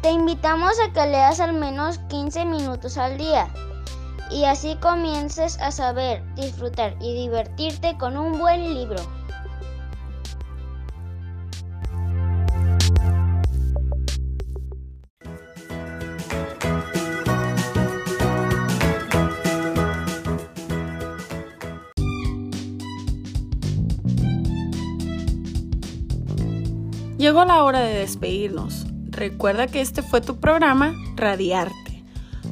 Te invitamos a que leas al menos 15 minutos al día y así comiences a saber, disfrutar y divertirte con un buen libro. Llegó la hora de despedirnos. Recuerda que este fue tu programa Radiarte,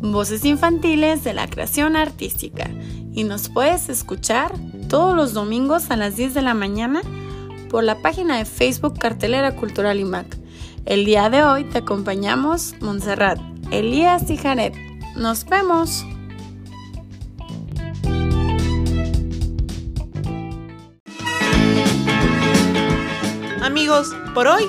voces infantiles de la creación artística, y nos puedes escuchar todos los domingos a las 10 de la mañana por la página de Facebook Cartelera Cultural IMAC. El día de hoy te acompañamos Montserrat, Elías y Jared. Nos vemos. Amigos, por hoy